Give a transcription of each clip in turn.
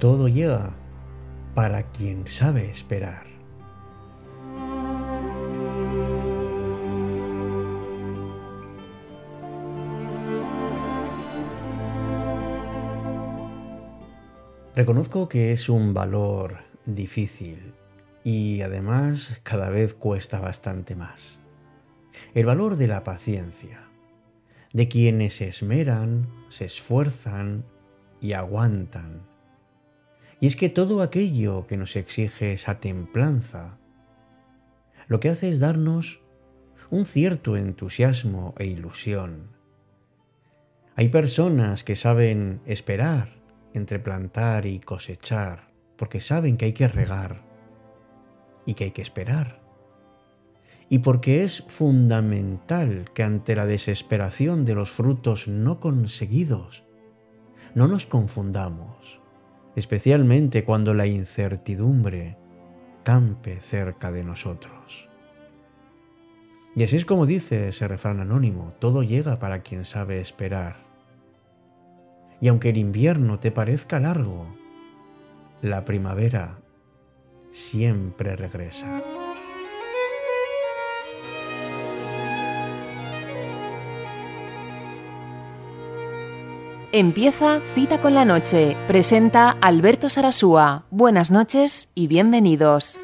todo llega para quien sabe esperar. Reconozco que es un valor difícil y además cada vez cuesta bastante más. El valor de la paciencia, de quienes se esmeran, se esfuerzan y aguantan. Y es que todo aquello que nos exige esa templanza, lo que hace es darnos un cierto entusiasmo e ilusión. Hay personas que saben esperar entre plantar y cosechar, porque saben que hay que regar y que hay que esperar. Y porque es fundamental que ante la desesperación de los frutos no conseguidos, no nos confundamos, especialmente cuando la incertidumbre campe cerca de nosotros. Y así es como dice ese refrán anónimo, todo llega para quien sabe esperar. Y aunque el invierno te parezca largo, la primavera siempre regresa. Empieza Cita con la Noche. Presenta Alberto Sarasúa. Buenas noches y bienvenidos.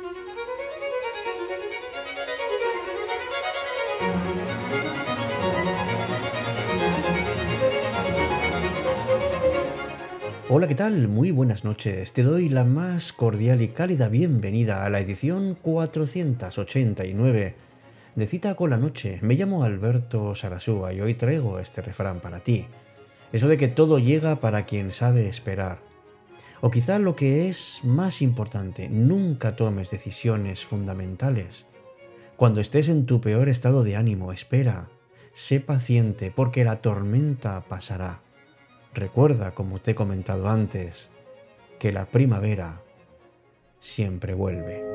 Hola, ¿qué tal? Muy buenas noches. Te doy la más cordial y cálida bienvenida a la edición 489 de Cita con la Noche. Me llamo Alberto Sarasúa y hoy traigo este refrán para ti. Eso de que todo llega para quien sabe esperar. O quizá lo que es más importante, nunca tomes decisiones fundamentales. Cuando estés en tu peor estado de ánimo, espera, sé paciente porque la tormenta pasará. Recuerda, como te he comentado antes, que la primavera siempre vuelve.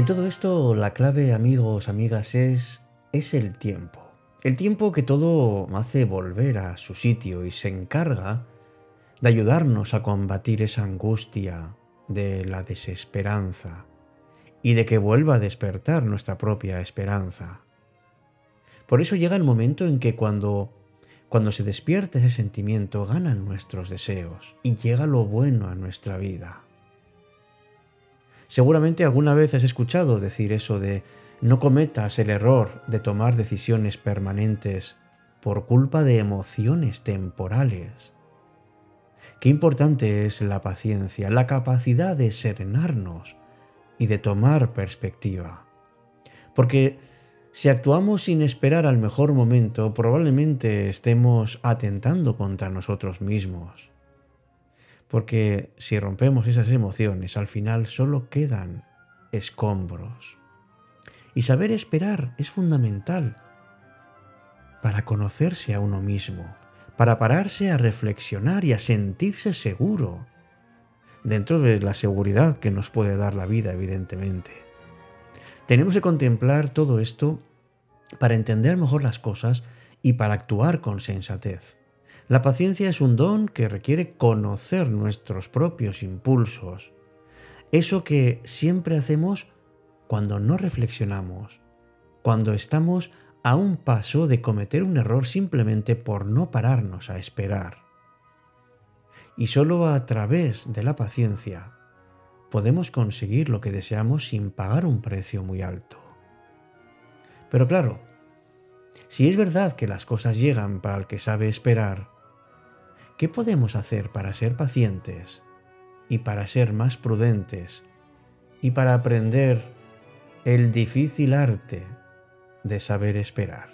En todo esto, la clave, amigos, amigas, es, es el tiempo. El tiempo que todo hace volver a su sitio y se encarga de ayudarnos a combatir esa angustia, de la desesperanza y de que vuelva a despertar nuestra propia esperanza. Por eso llega el momento en que cuando cuando se despierta ese sentimiento ganan nuestros deseos y llega lo bueno a nuestra vida. Seguramente alguna vez has escuchado decir eso de no cometas el error de tomar decisiones permanentes por culpa de emociones temporales. Qué importante es la paciencia, la capacidad de serenarnos y de tomar perspectiva. Porque si actuamos sin esperar al mejor momento, probablemente estemos atentando contra nosotros mismos. Porque si rompemos esas emociones, al final solo quedan escombros. Y saber esperar es fundamental para conocerse a uno mismo, para pararse a reflexionar y a sentirse seguro, dentro de la seguridad que nos puede dar la vida, evidentemente. Tenemos que contemplar todo esto para entender mejor las cosas y para actuar con sensatez. La paciencia es un don que requiere conocer nuestros propios impulsos, eso que siempre hacemos cuando no reflexionamos, cuando estamos a un paso de cometer un error simplemente por no pararnos a esperar. Y solo a través de la paciencia podemos conseguir lo que deseamos sin pagar un precio muy alto. Pero claro, si es verdad que las cosas llegan para el que sabe esperar, ¿qué podemos hacer para ser pacientes y para ser más prudentes y para aprender el difícil arte de saber esperar.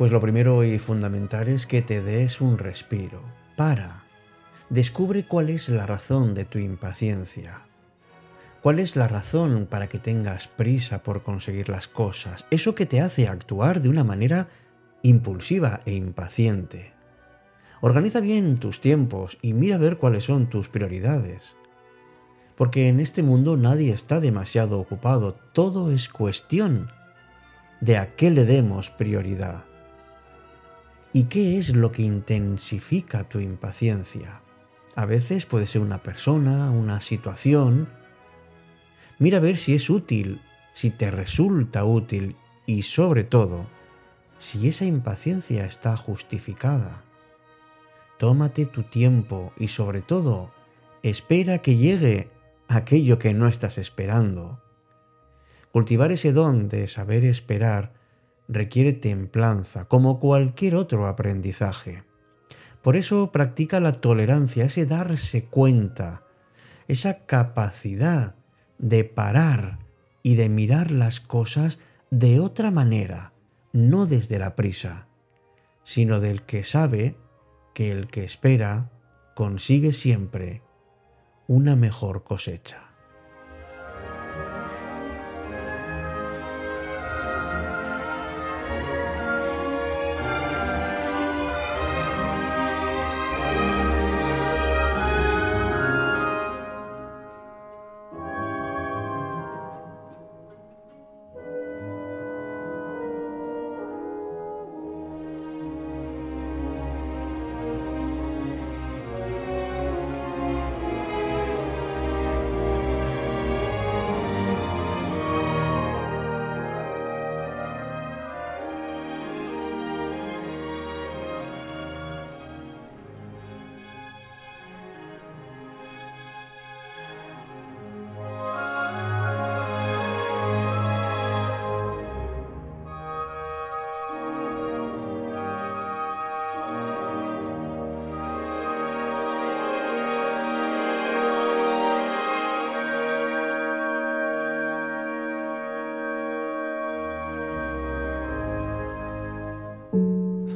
Pues lo primero y fundamental es que te des un respiro. Para Descubre cuál es la razón de tu impaciencia. ¿Cuál es la razón para que tengas prisa por conseguir las cosas? Eso que te hace actuar de una manera impulsiva e impaciente. Organiza bien tus tiempos y mira a ver cuáles son tus prioridades. Porque en este mundo nadie está demasiado ocupado, todo es cuestión de a qué le demos prioridad. ¿Y qué es lo que intensifica tu impaciencia? A veces puede ser una persona, una situación. Mira a ver si es útil, si te resulta útil y sobre todo, si esa impaciencia está justificada. Tómate tu tiempo y sobre todo, espera que llegue aquello que no estás esperando. Cultivar ese don de saber esperar requiere templanza, como cualquier otro aprendizaje. Por eso practica la tolerancia, ese darse cuenta, esa capacidad de parar y de mirar las cosas de otra manera, no desde la prisa, sino del que sabe que el que espera consigue siempre una mejor cosecha.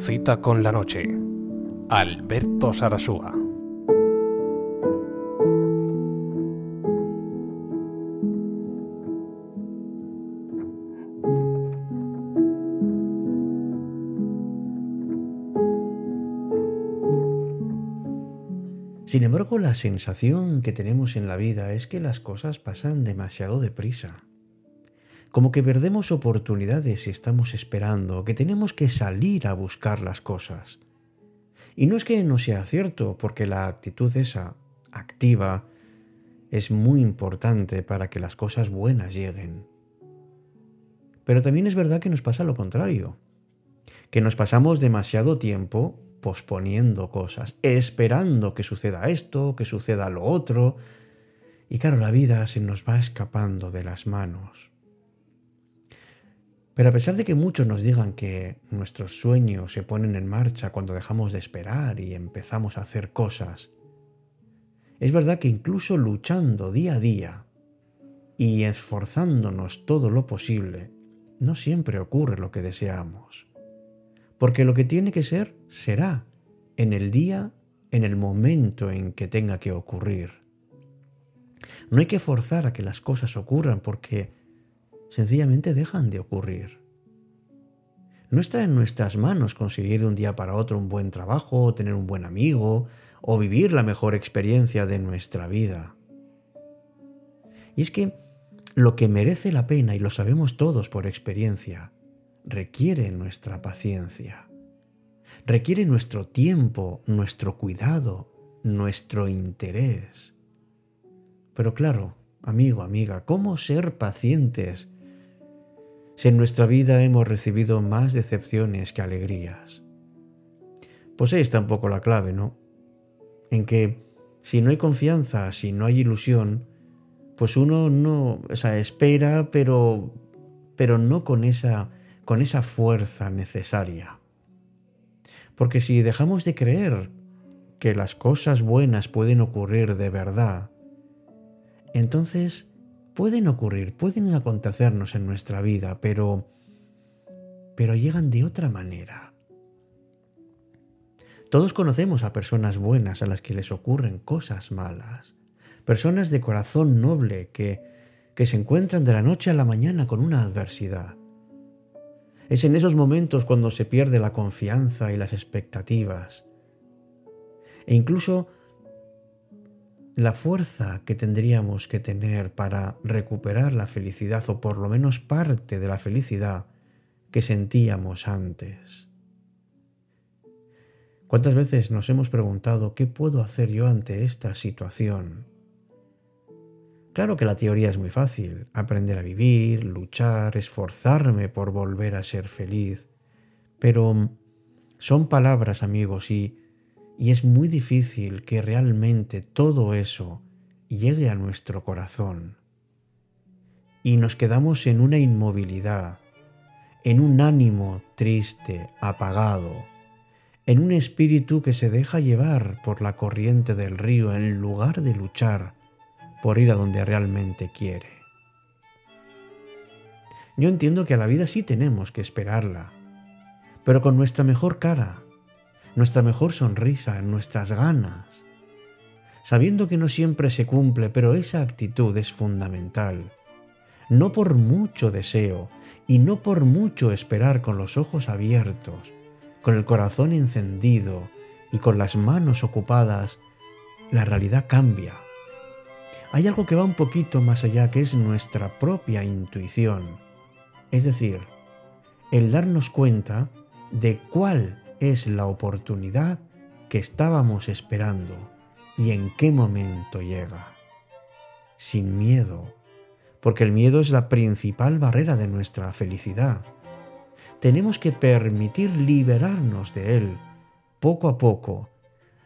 Cita con la noche. Alberto Sarasúa. Sin embargo, la sensación que tenemos en la vida es que las cosas pasan demasiado deprisa como que perdemos oportunidades si estamos esperando, que tenemos que salir a buscar las cosas. Y no es que no sea cierto, porque la actitud esa, activa, es muy importante para que las cosas buenas lleguen. Pero también es verdad que nos pasa lo contrario, que nos pasamos demasiado tiempo posponiendo cosas, esperando que suceda esto, que suceda lo otro, y claro, la vida se nos va escapando de las manos. Pero a pesar de que muchos nos digan que nuestros sueños se ponen en marcha cuando dejamos de esperar y empezamos a hacer cosas, es verdad que incluso luchando día a día y esforzándonos todo lo posible, no siempre ocurre lo que deseamos. Porque lo que tiene que ser, será, en el día, en el momento en que tenga que ocurrir. No hay que forzar a que las cosas ocurran porque sencillamente dejan de ocurrir. No está en nuestras manos conseguir de un día para otro un buen trabajo, o tener un buen amigo, o vivir la mejor experiencia de nuestra vida. Y es que lo que merece la pena, y lo sabemos todos por experiencia, requiere nuestra paciencia, requiere nuestro tiempo, nuestro cuidado, nuestro interés. Pero claro, amigo, amiga, ¿cómo ser pacientes si en nuestra vida hemos recibido más decepciones que alegrías. Pues ahí está un poco la clave, ¿no? En que si no hay confianza, si no hay ilusión, pues uno no, o sea, espera, pero, pero no con esa, con esa fuerza necesaria. Porque si dejamos de creer que las cosas buenas pueden ocurrir de verdad, entonces pueden ocurrir, pueden acontecernos en nuestra vida, pero pero llegan de otra manera. Todos conocemos a personas buenas a las que les ocurren cosas malas, personas de corazón noble que, que se encuentran de la noche a la mañana con una adversidad. Es en esos momentos cuando se pierde la confianza y las expectativas. E incluso la fuerza que tendríamos que tener para recuperar la felicidad o por lo menos parte de la felicidad que sentíamos antes. ¿Cuántas veces nos hemos preguntado qué puedo hacer yo ante esta situación? Claro que la teoría es muy fácil, aprender a vivir, luchar, esforzarme por volver a ser feliz, pero son palabras amigos y y es muy difícil que realmente todo eso llegue a nuestro corazón. Y nos quedamos en una inmovilidad, en un ánimo triste, apagado, en un espíritu que se deja llevar por la corriente del río en lugar de luchar por ir a donde realmente quiere. Yo entiendo que a la vida sí tenemos que esperarla, pero con nuestra mejor cara, nuestra mejor sonrisa, nuestras ganas, sabiendo que no siempre se cumple, pero esa actitud es fundamental. No por mucho deseo y no por mucho esperar con los ojos abiertos, con el corazón encendido y con las manos ocupadas, la realidad cambia. Hay algo que va un poquito más allá, que es nuestra propia intuición. Es decir, el darnos cuenta de cuál es la oportunidad que estábamos esperando y en qué momento llega. Sin miedo, porque el miedo es la principal barrera de nuestra felicidad. Tenemos que permitir liberarnos de él poco a poco,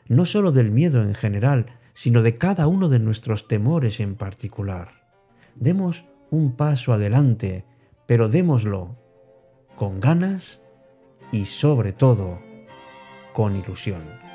no solo del miedo en general, sino de cada uno de nuestros temores en particular. Demos un paso adelante, pero démoslo con ganas y sobre todo con ilusión.